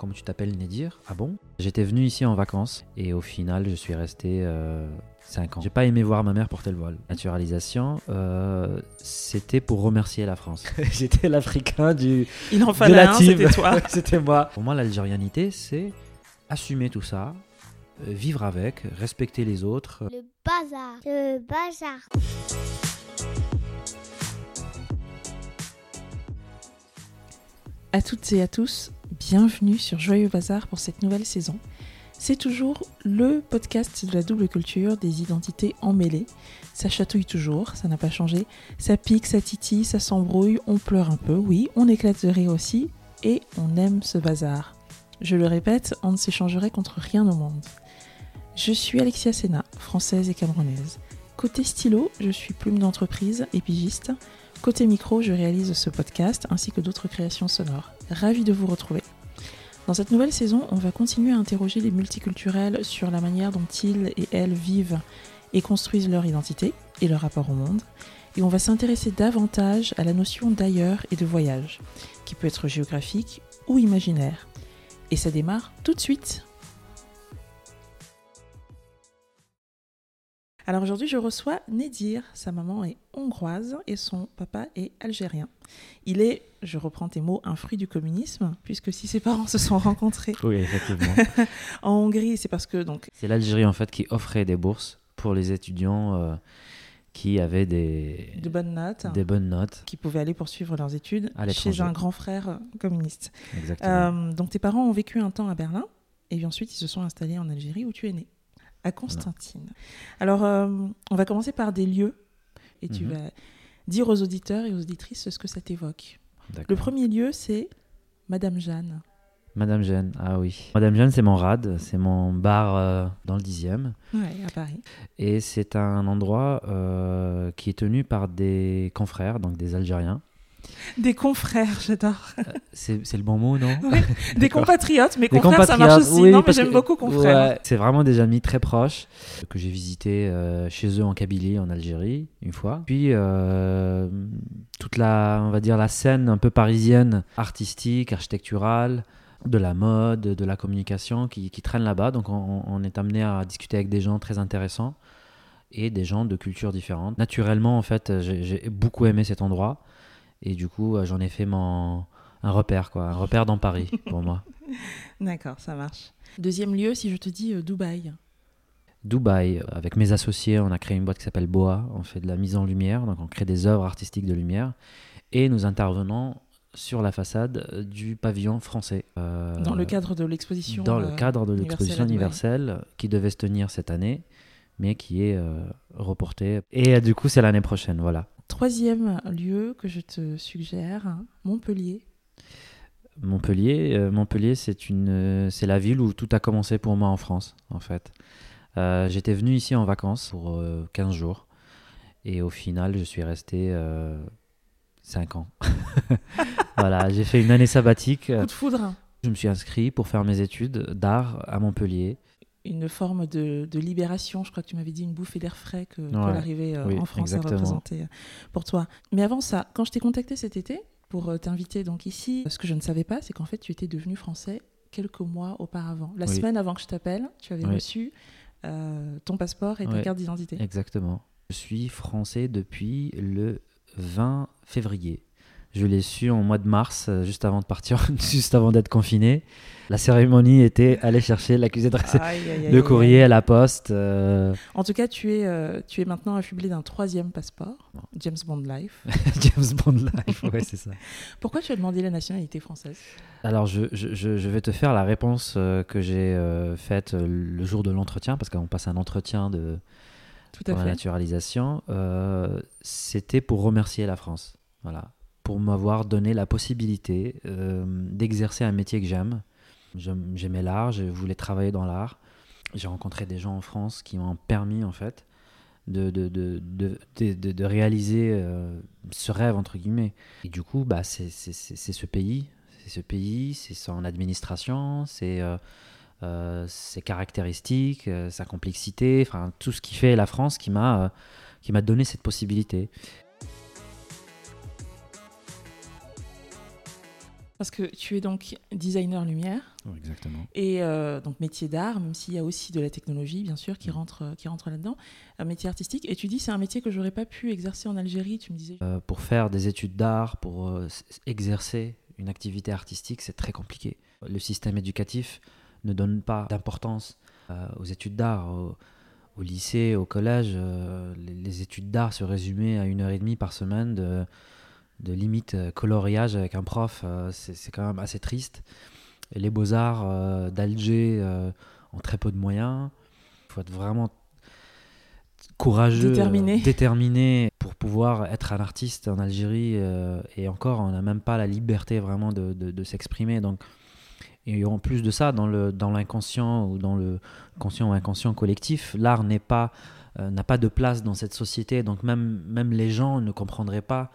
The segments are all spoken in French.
comment tu t'appelles Nedir? Ah bon? J'étais venu ici en vacances et au final, je suis resté 5 ans. J'ai pas aimé voir ma mère porter le voile. Naturalisation, euh, c'était pour remercier la France. J'étais l'Africain du. Il en fallait un, c'était toi. c'était moi. Pour moi, l'algérianité, c'est assumer tout ça, euh, vivre avec, respecter les autres. Le bazar. Le bazar. À toutes et à tous, bienvenue sur Joyeux Bazar pour cette nouvelle saison. C'est toujours le podcast de la double culture des identités emmêlées. Ça chatouille toujours, ça n'a pas changé. Ça pique, ça titille, ça s'embrouille, on pleure un peu, oui, on éclate de rire aussi, et on aime ce bazar. Je le répète, on ne s'échangerait contre rien au monde. Je suis Alexia Sena, française et camerounaise. Côté stylo, je suis plume d'entreprise et pigiste. Côté micro, je réalise ce podcast ainsi que d'autres créations sonores. Ravi de vous retrouver. Dans cette nouvelle saison, on va continuer à interroger les multiculturels sur la manière dont ils et elles vivent et construisent leur identité et leur rapport au monde. Et on va s'intéresser davantage à la notion d'ailleurs et de voyage, qui peut être géographique ou imaginaire. Et ça démarre tout de suite. Alors aujourd'hui, je reçois Nedir. Sa maman est hongroise et son papa est algérien. Il est, je reprends tes mots, un fruit du communisme, puisque si ses parents se sont rencontrés oui, effectivement. en Hongrie, c'est parce que donc. C'est l'Algérie en fait qui offrait des bourses pour les étudiants. Euh, qui avaient des de bonnes notes, des bonnes notes, qui pouvaient aller poursuivre leurs études chez un grand frère communiste. Exactement. Euh, donc tes parents ont vécu un temps à Berlin et ensuite ils se sont installés en Algérie où tu es né à Constantine. Alors, euh, on va commencer par des lieux et tu mhm. vas dire aux auditeurs et aux auditrices ce que ça t'évoque. Le premier lieu, c'est Madame Jeanne. Madame Jeanne, ah oui. Madame Jeanne, c'est mon rad, c'est mon bar euh, dans le 10e. Oui, à Paris. Et c'est un endroit euh, qui est tenu par des confrères, donc des Algériens, des confrères, j'adore. Euh, c'est le bon mot, non Des compatriotes, mais confrères, ça marche aussi. non, mais j'aime beaucoup confrères. c'est vraiment des amis très proches que j'ai visités euh, chez eux en Kabylie, en Algérie, une fois. Puis euh, toute la, on va dire, la scène un peu parisienne, artistique, architecturale, de la mode, de la communication qui, qui traîne là-bas. Donc on, on est amené à discuter avec des gens très intéressants et des gens de cultures différentes. Naturellement, en fait, j'ai beaucoup aimé cet endroit. Et du coup, euh, j'en ai fait mon, un repère, quoi, un repère dans Paris pour moi. D'accord, ça marche. Deuxième lieu, si je te dis euh, Dubaï. Dubaï, avec mes associés, on a créé une boîte qui s'appelle Boa. On fait de la mise en lumière, donc on crée des œuvres artistiques de lumière. Et nous intervenons sur la façade du pavillon français. Euh, dans le cadre de l'exposition Dans le cadre de l'exposition universelle qui devait se tenir cette année, mais qui est reportée. Et du coup, c'est l'année prochaine, voilà. Troisième lieu que je te suggère, Montpellier. Montpellier, euh, Montpellier, c'est une, euh, c'est la ville où tout a commencé pour moi en France, en fait. Euh, j'étais venu ici en vacances pour 15 jours et au final, je suis resté 5 ans. voilà, j'ai fait une année sabbatique. Coup de foudre. Je me suis inscrit pour faire mes études d'art à Montpellier une forme de, libération. Je crois que tu m'avais dit une bouffée d'air frais que, l'arrivée euh, en France a représenté euh, pour toi. Mais avant ça, quand je t'ai contacté cet été pour euh, t'inviter donc ici, ce que je ne savais pas, c'est qu'en fait tu étais devenu français quelques mois auparavant. La semaine avant que je t'appelle, tu avais reçu ton passeport et ta carte d'identité. Exactement. Je suis français depuis le 20 février. Je l'ai su en mois de mars, euh, juste avant de partir, juste avant d'être confiné. La cérémonie était aller chercher l'accusé de le courrier à la poste. Euh. En tout cas, tu es, euh, tu es maintenant affublé d'un troisième passeport, James Bond Life. James Bond Life, ouais, c'est ça. Pourquoi tu as demandé la nationalité française? Alors, je, je, je, vais te faire la réponse que j'ai faite le jour de l'entretien, parce qu'on passe un entretien de Tout à fait. naturalisation. C'était pour remercier la France. Voilà pour m'avoir donné la possibilité euh, d'exercer un métier que j'aime. J'aimais l'art, je voulais travailler dans l'art. J'ai rencontré des gens en France qui m'ont permis en fait de, réaliser euh, ce rêve entre guillemets. Et du coup, bah, c'est ce pays, c'est ce pays, c'est son administration, c'est euh, ses caractéristiques, sa complexité, enfin tout ce qui fait la France qui m'a donné cette possibilité. Parce que tu es donc designer lumière. exactement. Et euh, donc métier d'art, même s'il y a aussi de la technologie, bien sûr, qui Mm. rentre, qui rentre là-dedans. Un métier artistique. Et tu dis, c'est un métier que j'aurais pas pu exercer en Algérie, tu me disais. Euh, pour faire des études d'art, pour euh, exercer une activité artistique, c'est très compliqué. Le système éducatif ne donne pas d'importance euh, aux études d'art. Au, au lycée, au collège, euh, les, les études d'art se résumaient à une heure et demie par semaine de, de limite euh, coloriage avec un prof. euh, c'est quand même assez triste. Et les beaux-arts euh, d'Alger ont très peu de moyens. Il faut être vraiment courageux, Déterminé. déterminé pour pouvoir être un artiste en Algérie. euh, et encore, on n'a même pas la liberté vraiment de, de- de s'exprimer. Donc, et en plus de ça, dans le dans l'inconscient ou dans le conscient ou inconscient collectif, l'art n'est pas euh, n'a pas de place dans cette société. Donc même même les gens ne comprendraient pas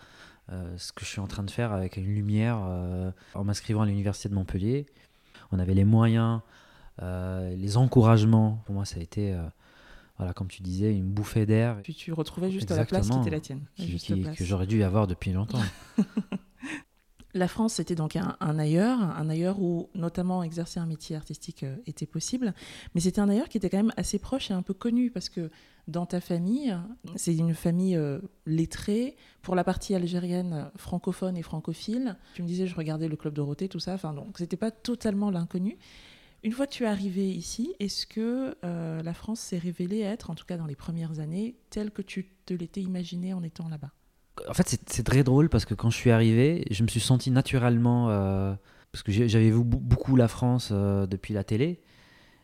euh, ce que je suis en train de faire avec une lumière euh, en m'inscrivant à l'université de Montpellier. On avait les moyens, euh, les encouragements. Pour moi, ça a été voilà, comme tu disais, une bouffée d'air Puis tu retrouvais juste à la place qui était la tienne. qui- qui- que j'aurais dû avoir depuis longtemps. La France, c'était donc un, ailleurs, un ailleurs où notamment exercer un métier artistique euh, était possible, mais c'était un ailleurs qui était quand même assez proche et un peu connu parce que dans ta famille, c'est une famille euh, lettrée, pour la partie algérienne francophone et francophile. Tu me disais, je regardais le club Dorothée, tout ça, enfin donc c'était pas totalement l'inconnu. Une fois que tu es arrivé ici, est-ce que euh, la France s'est révélée être, en tout cas dans les premières années, telle que tu te l'étais imaginée en étant là-bas? En fait, c'est très drôle parce que quand je suis arrivé, je me suis senti naturellement. euh, parce que j'avais vu beaucoup la France euh, depuis la télé.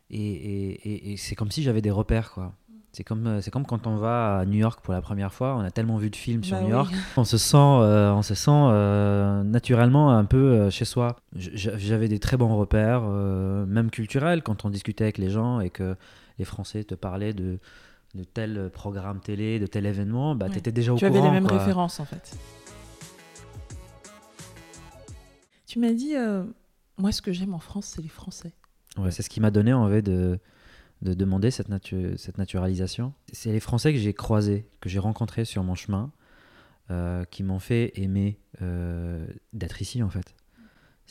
Et, et- et- et c'est comme si j'avais des repères, quoi. C'est comme, euh, c'est comme quand on va à New York pour la première fois, on a tellement vu de films sur Bah New oui. York, on se sent, euh, on se sent euh, naturellement un peu euh, chez soi. J'avais des très bons repères, même culturels, quand on discutait avec les gens et que les Français te parlaient de, de tel programme télé, de tel événement, bah, Ouais. tu étais déjà au Tu courant. avais les mêmes quoi. références en fait. Tu m'as dit, euh, moi ce que j'aime en France, c'est les Français. Ouais, c'est ce qui m'a donné envie de, de demander cette, natu- cette naturalisation. C'est les Français que j'ai croisés, que j'ai rencontrés sur mon chemin, euh, qui m'ont fait aimer euh, d'être ici en fait.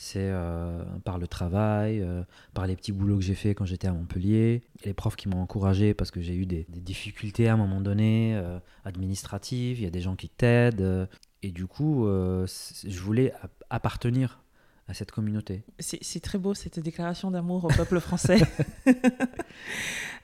C'est euh, par le travail, euh, par les petits boulots que j'ai fait quand j'étais à Montpellier, les profs qui m'ont encouragé parce que j'ai eu des, des difficultés à un moment donné, euh, administratives, il y a des gens qui t'aident. et du coup, je voulais ap- appartenir à cette communauté. C'est c'est très beau cette déclaration d'amour au peuple français.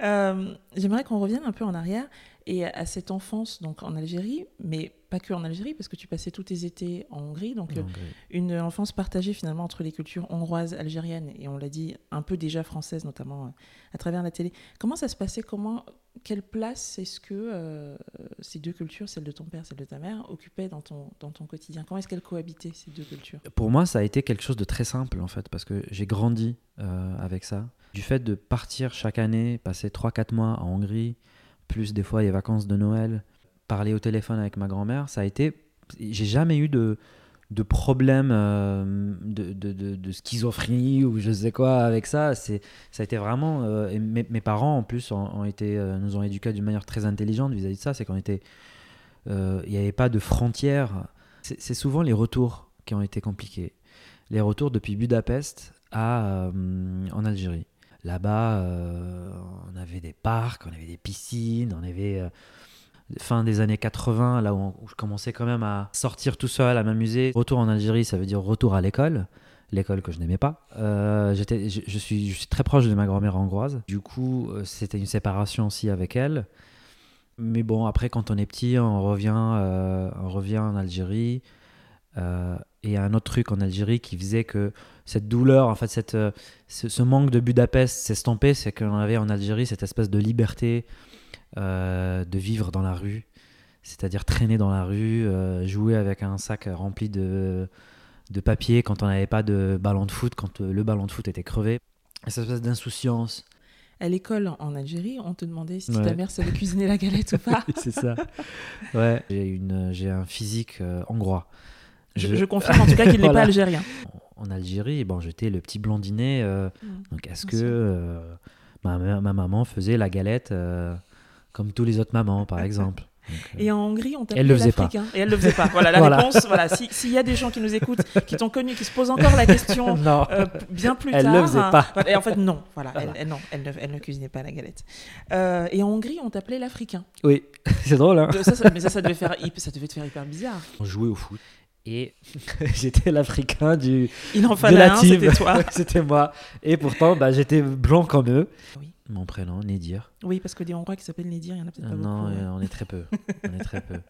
Euh, J'aimerais qu'on revienne un peu en arrière et à cette enfance donc en Algérie, mais pas que en Algérie parce que tu passais tous tes étés en Hongrie, donc euh, une enfance partagée finalement entre les cultures hongroises, algériennes et on l'a dit un peu déjà françaises notamment euh, à travers la télé. Comment ça se passait? Comment quelle place est-ce que euh, ces deux cultures, celle de ton père, celle de ta mère, occupaient dans ton dans ton quotidien? Comment est-ce qu'elles cohabitaient ces deux cultures? Pour moi, ça a été quelque chose de très simple en fait, parce que j'ai grandi euh, avec ça. Du fait de partir chaque année, passer 3-4 mois en Hongrie, plus des fois les vacances de Noël, parler au téléphone avec ma grand-mère, ça a été. J'ai jamais eu de, de problème euh, de, de, de- schizophrénie ou je sais quoi avec ça. C'est, ça a été vraiment. euh, mes, parents en plus ont, été, euh, nous ont éduqués d'une manière très intelligente vis-à-vis de ça. C'est qu'on était. Il n'y avait pas de frontières. C'est, souvent les retours qui ont été compliqués. Les retours depuis Budapest à, en Algérie. Là-bas, euh, on avait des parcs, on avait des piscines, on avait. euh, fin des années 80, là où, je commençais quand même à sortir tout seul, à m'amuser. Retour en Algérie, ça veut dire retour à l'école. L'école que je n'aimais pas. Euh, j'étais, je, suis, je suis très proche de ma grand-mère hongroise. Du coup, c'était une séparation aussi avec elle. Mais bon, après, quand on est petit, on revient, on revient en Algérie. Et il y a un autre truc en Algérie qui faisait que cette douleur, en fait, cette, euh, ce, ce manque de Budapest s'estompait, c'est qu'on avait en Algérie cette espèce de liberté euh, de vivre dans la rue, c'est-à-dire traîner dans la rue, euh, jouer avec un sac rempli de, de papier quand on n'avait pas de ballon de foot, quand le ballon de foot était crevé. Cette espèce d'insouciance. À l'école en Algérie, on te demandait si Ouais. ta mère savait cuisiner la galette ou pas. c'est ça. Ouais, j'ai un physique euh, hongrois. Je, confirme en tout cas qu'il n'est pas algérien. En Algérie, bon, j'étais le petit blondinet. euh, donc, est-ce que euh, ma, ma- ma maman faisait la galette euh, comme tous les autres mamans, par exemple Et en Hongrie, on t'appelait Elle l'Africain. Et elle le faisait pas. Voilà la Voilà. réponse. Voilà. Si- S'il y a des gens qui nous écoutent, qui t'ont connu, qui se posent encore la question euh, bien plus Elle tard. le faisait pas. Et en fait, non. Voilà. Voilà. Elle, elle- non, elle ne, elle ne cuisinait pas la galette. Euh, et en Hongrie, on t'appelait l'Africain. Oui, c'est drôle, hein De- ça, ça- mais ça, ça devait faire, ça devait te faire hyper bizarre. On jouait au foot. Et j'étais l'Africain du, Il en de fallait un, c'était toi. c'était moi. Et pourtant, bah, j'étais blanc comme eux. Oui. Mon prénom, Nédir. Oui, parce que des Hongrois qui s'appellent Nedir, il y en a peut-être Euh, pas non, beaucoup. euh, on est très peu. on est très peu.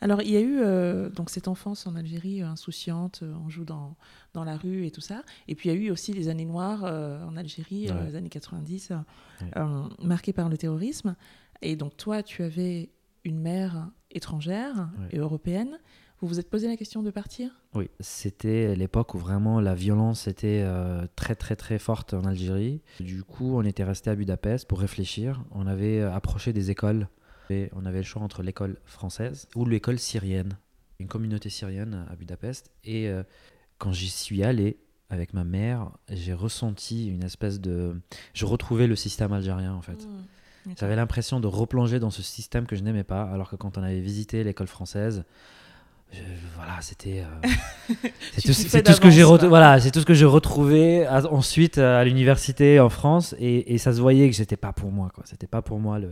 Alors, il y a eu euh, donc cette enfance en Algérie euh, insouciante, euh, on joue dans, dans la rue et tout ça. Et puis, il y a eu aussi les années noires en Algérie, Ouais. les années 90, euh, Ouais. euh, marquées par le terrorisme. Et donc, toi, tu avais une mère étrangère et européenne. Vous vous êtes posé la question de partir? Oui, c'était l'époque où vraiment la violence était euh, très très très forte en Algérie. Du coup, on était resté à Budapest pour réfléchir. On avait approché des écoles et on avait le choix entre l'école française ou l'école syrienne, une communauté syrienne à Budapest. Et euh, quand j'y suis allé avec ma mère, j'ai ressenti une espèce de... Je retrouvais le système algérien en fait. Mmh. J'avais l'impression de replonger dans ce système que je n'aimais pas, alors que quand on avait visité l'école française, je- voilà, c'était euh, c'est tout, ce que j'ai voilà, c'est tout ce que j'ai retrouvé à- ensuite à l'université en France et, et ça se voyait que j'étais pas pour moi quoi. C'était pas pour moi le,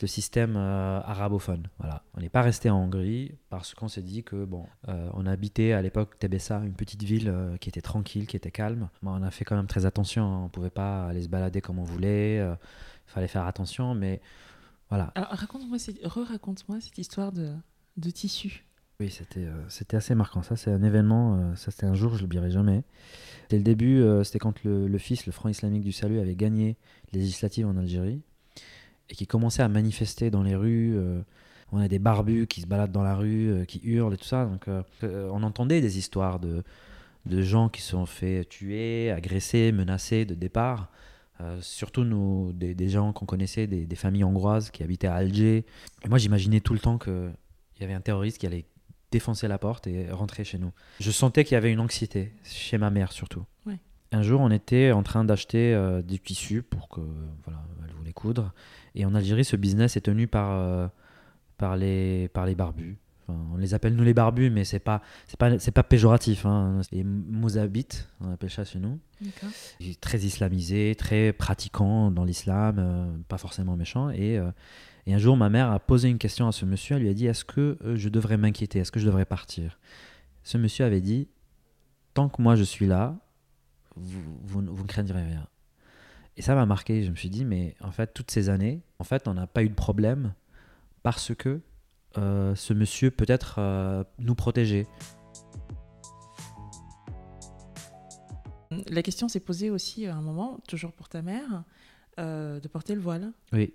le système euh, arabophone. Voilà, on n'est pas resté en Hongrie parce qu'on s'est dit que bon, euh, on habitait à l'époque Tebessa, une petite ville euh, qui était tranquille, qui était calme. Bon, on a fait quand même très attention. hein. On pouvait pas aller se balader comme on voulait. Il fallait faire attention, mais voilà. Alors, raconte-moi, cette- re-raconte-moi cette histoire de, de tissu. Oui, c'était euh, c'était assez marquant. Ça, c'est un événement, euh, ça c'était un jour, je ne l'oublierai jamais. Dès le début, euh, c'était quand le, le fils, le Front islamique du salut, avait gagné les législatives en Algérie et qui commençait à manifester dans les rues. on a des barbus qui se baladent dans la rue, qui hurlent et tout ça. Donc, on entendait des histoires de, de gens qui se sont fait tuer, agressés, menacés de départ. Euh, surtout nos, des, des gens qu'on connaissait, des, des familles hongroises qui habitaient à Alger. Et moi, j'imaginais tout le temps qu'il y avait un terroriste qui allait défoncer la porte et rentrer chez nous. Je sentais qu'il y avait une anxiété, chez ma mère surtout. Ouais. Un jour, on était en train d'acheter euh, du tissu pour que, voilà, elle voulait coudre. Et en Algérie, ce business est tenu par, euh, par, les, par les barbus. Enfin, on les appelle nous les barbus, mais c'est pas, c'est pas, c'est pas péjoratif. Hein. Les mouzabites, on appelle ça chez nous. Très islamisé, très pratiquant dans l'islam, euh, pas forcément méchant. Et, euh, et un jour, ma mère a posé une question à ce monsieur. Elle lui a dit Est-ce que euh, je devrais m'inquiéter? Est-ce que je devrais partir? Ce monsieur avait dit Tant que moi je suis là, vous, vous, vous ne craindrez rien. Et ça m'a marqué. Je me suis dit Mais en fait, toutes ces années, en fait, on n'a pas eu de problème parce que euh, ce monsieur peut-être euh, nous protégeait. La question s'est posée aussi à un moment, toujours pour ta mère, euh, de porter le voile. Oui.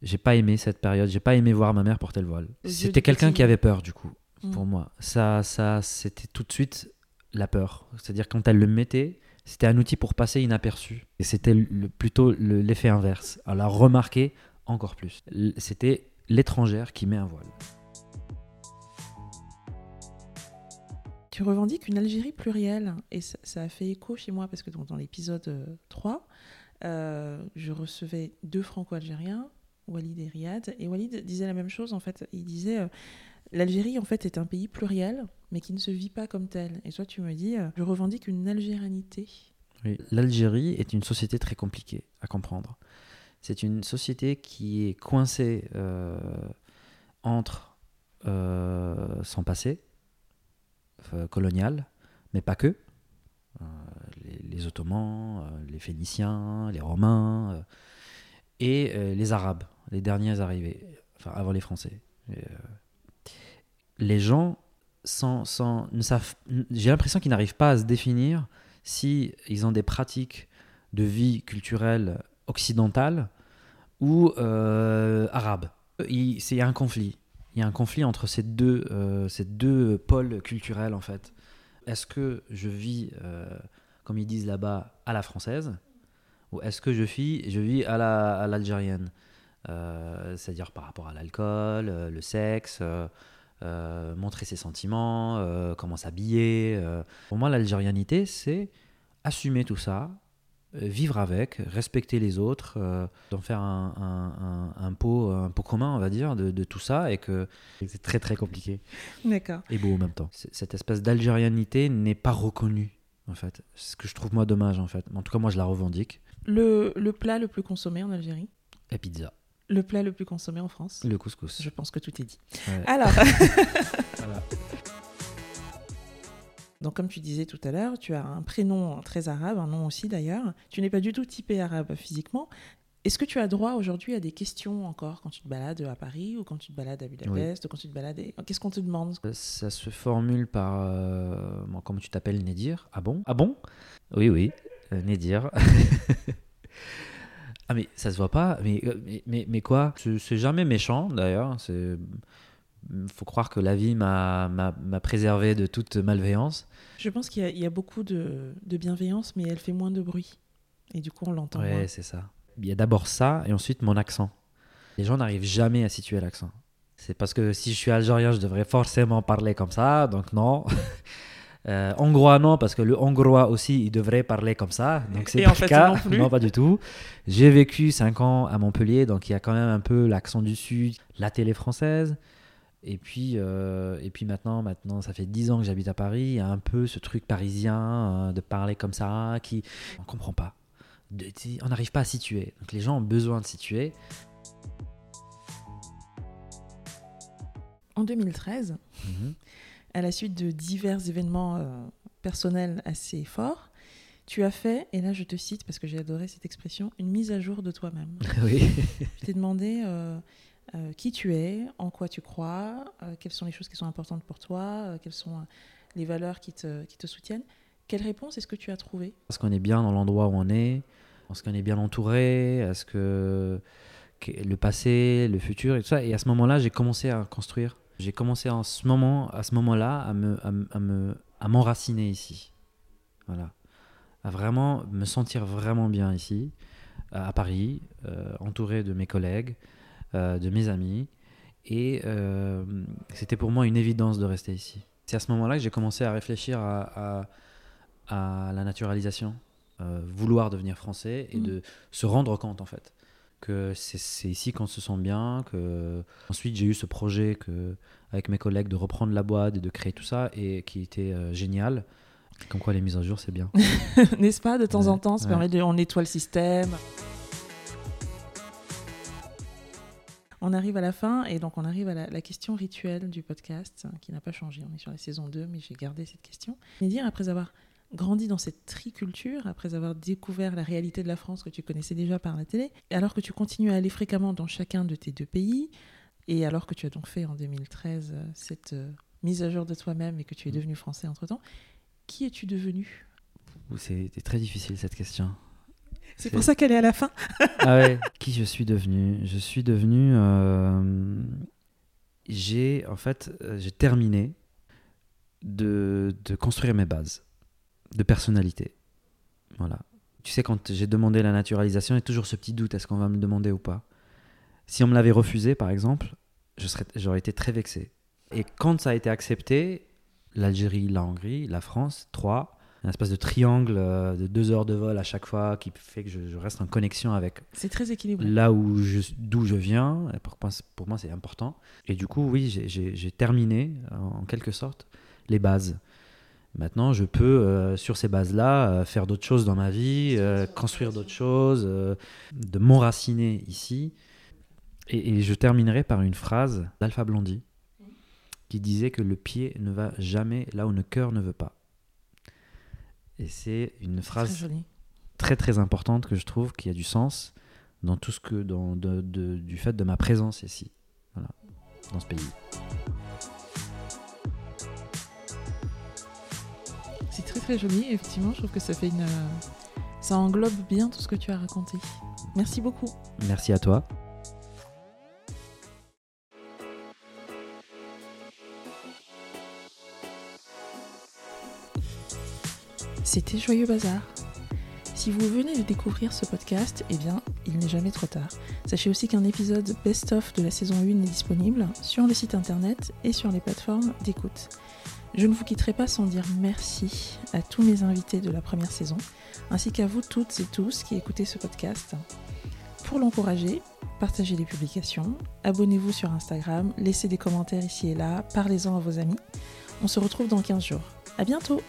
J'ai pas aimé cette période. J'ai pas aimé voir ma mère porter le voile. C'était quelqu'un qui avait peur du coup Mm. pour moi. Ça, ça, c'était tout de suite la peur. C'est-à-dire quand elle le mettait, c'était un outil pour passer inaperçu. Et c'était le- plutôt le- l'effet inverse. Elle a remarqué encore plus. C'était l'étrangère qui met un voile. Tu revendiques une Algérie plurielle et ça, ça a fait écho chez moi parce que dans, dans l'épisode euh, 3, euh, je recevais deux franco-algériens, Walid et Riyad, et Walid disait la même chose en fait. Il disait euh, l'Algérie en fait est un pays pluriel mais qui ne se vit pas comme tel. Et toi tu me dis euh, je revendique une algéranité. Oui. L'Algérie est une société très compliquée à comprendre. C'est une société qui est coincée euh, entre euh, son passé euh, colonial, mais pas que. Les, Ottomans, les Phéniciens, les Romains, et les Arabes, les derniers arrivés, enfin avant les Français. Les gens j'ai l'impression qu'ils n'arrivent pas à se définir si ils ont des pratiques de vie culturelle occidentale ou euh, arabe. Il c'est- il y a un conflit. Il y a un conflit entre ces deux, euh, ces deux pôles culturels en fait. Est-ce que je vis, euh, comme ils disent là-bas, à la française ou est-ce que je vis, je vis à la- à l'algérienne? Euh, C'est-à-dire par rapport à l'alcool, euh, le sexe, euh, euh, montrer ses sentiments, euh, comment s'habiller. euh. Pour moi, l'algérianité, c'est assumer tout ça, euh, vivre avec, respecter les autres, euh, d'en faire un, un, un, un, pot, un pot commun, on va dire, de, de tout ça, et que c'est très très compliqué. D'accord. Et beau en même temps. Cette espèce d'algérianité n'est pas reconnue, en fait. C'est ce que je trouve moi dommage, en fait. En tout cas, moi, je la revendique. Le, le plat le plus consommé en Algérie? La pizza, Le plat le plus consommé en France? Le couscous. Je pense que tout est dit. Ouais. Alors, Voilà. donc comme tu disais tout à l'heure, tu as un prénom très arabe, un nom aussi d'ailleurs. Tu n'es pas du tout typé arabe physiquement. Est-ce que tu as droit aujourd'hui à des questions encore quand tu te balades à Paris ou quand tu te balades à Budapest ou quand tu te balades Qu'est-ce qu'on te demande? Ça se formule par. euh, bon, comment tu t'appelles Nédir? Ah bon? Ah bon? Oui, oui, euh, Nédir. ah, mais ça se voit pas Mais, euh, mais, mais, mais quoi? C'est c'est jamais méchant d'ailleurs. C'est. Faut croire que la vie m'a préservé de toute malveillance. Je pense qu'il y, a- il y a beaucoup de, de bienveillance, mais elle fait moins de bruit. Et du coup, on l'entend Ouais, moins. c'est ça. Il y a d'abord ça et ensuite mon accent. Les gens n'arrivent jamais à situer l'accent. C'est parce que si je suis algérien, je devrais forcément parler comme ça, donc non. Euh, hongrois, non, parce que le hongrois aussi, il devrait parler comme ça, donc c'est pas fait, le cas. non non, pas du tout. J'ai vécu 5 ans à Montpellier, donc il y a quand même un peu l'accent du Sud, la télé française. Et puis, euh, et puis maintenant, maintenant, ça fait 10 ans que j'habite à Paris. Il y a un peu ce truc parisien euh, de parler comme ça, qui on comprend pas. De- on n'arrive pas à situer. Donc les gens ont besoin de situer. En 2013, à la suite de divers événements euh, personnels assez forts, tu as fait, et là je te cite parce que j'ai adoré cette expression, une mise à jour de toi-même. oui. Je t'ai demandé euh, euh, qui tu es, en quoi tu crois, euh, quelles sont les choses qui sont importantes pour toi, euh, quelles sont les valeurs qui te, qui te soutiennent. Quelle réponse est-ce que tu as trouvé Est-ce qu'on est bien dans l'endroit où on est? Est-ce qu'on est bien entouré? Est-ce que le passé, le futur et tout ça? Et à ce moment-là, j'ai commencé à construire. J'ai commencé en ce moment, à ce moment-là, à me, à, me- à me, à m'enraciner ici. Voilà. À vraiment me sentir vraiment bien ici, à Paris, entouré de mes collègues, de mes amis. Et euh, c'était pour moi une évidence de rester ici. C'est à ce moment-là que j'ai commencé à réfléchir à, à- à la naturalisation, euh, vouloir devenir français et Mhm. de se rendre compte en fait que c'est ici qu'on se sent bien. Que ensuite j'ai eu ce projet que avec mes collègues de reprendre la boîte et de créer tout ça et qui était euh, génial. Comme quoi les mises à jour c'est bien. N'est-ce pas De temps en temps, ça ouais. permet de, on nettoie le système. On arrive à la fin et donc on arrive à la, la question rituelle du podcast hein, qui n'a pas changé. On est sur la saison 2, mais j'ai gardé cette question. Mais dire, après avoir grandi dans cette triculture, après avoir découvert la réalité de la France que tu connaissais déjà par la télé, alors que tu continues à aller fréquemment dans chacun de tes deux pays, et alors que tu as donc fait en 2013 euh, cette euh, mise à jour de toi-même et que tu es devenu français entre-temps, qui es-tu devenu? C'était très difficile cette question. C'est pour ça qu'elle est à la fin. ah ouais. Qui je suis devenu? Je suis devenu. euh, j'ai en fait euh, j'ai terminé de, de construire mes bases de personnalité. Voilà. Tu sais quand j'ai demandé la naturalisation, il y a toujours ce petit doute est-ce qu'on va me demander ou pas? Si on me l'avait refusé par exemple, j'aurais été très vexé. Et quand ça a été accepté, l'Algérie, la Hongrie, la France, trois, un espèce de triangle euh, de deux heures de vol à chaque fois qui fait que je, je reste en connexion avec C'est très équilibré. là où je, d'où je viens. Et Pour moi, c'est- pour moi, c'est important. Et du coup, oui, j'ai- j'ai j'ai terminé, en, en quelque sorte, les bases. Maintenant, je peux, euh, sur ces bases-là, euh, faire d'autres choses dans ma vie, euh, construire d'autres choses, euh, de m'enraciner ici. Et, et je terminerai par une phrase d'Alpha Blondy qui disait que le pied ne va jamais là où le cœur ne veut pas. Et c'est une phrase très très importante que je trouve qui a du sens dans tout ce que dans de- de- du fait de ma présence ici voilà dans ce pays C'est très très joli. Effectivement, je trouve que ça fait une. euh, Ça englobe bien tout ce que tu as raconté. Merci beaucoup. merci à toi C'était Joyeux Bazar. Si vous venez de découvrir ce podcast, eh bien, il n'est jamais trop tard. Sachez aussi qu'un épisode best-of de la saison 1 est disponible sur le site internet et sur les plateformes d'écoute. Je ne vous quitterai pas sans dire merci à tous mes invités de la première saison, ainsi qu'à vous toutes et tous qui écoutez ce podcast. Pour l'encourager, partagez les publications, abonnez-vous sur Instagram, laissez des commentaires ici et là, parlez-en à vos amis. On se retrouve dans 15 jours. À bientôt!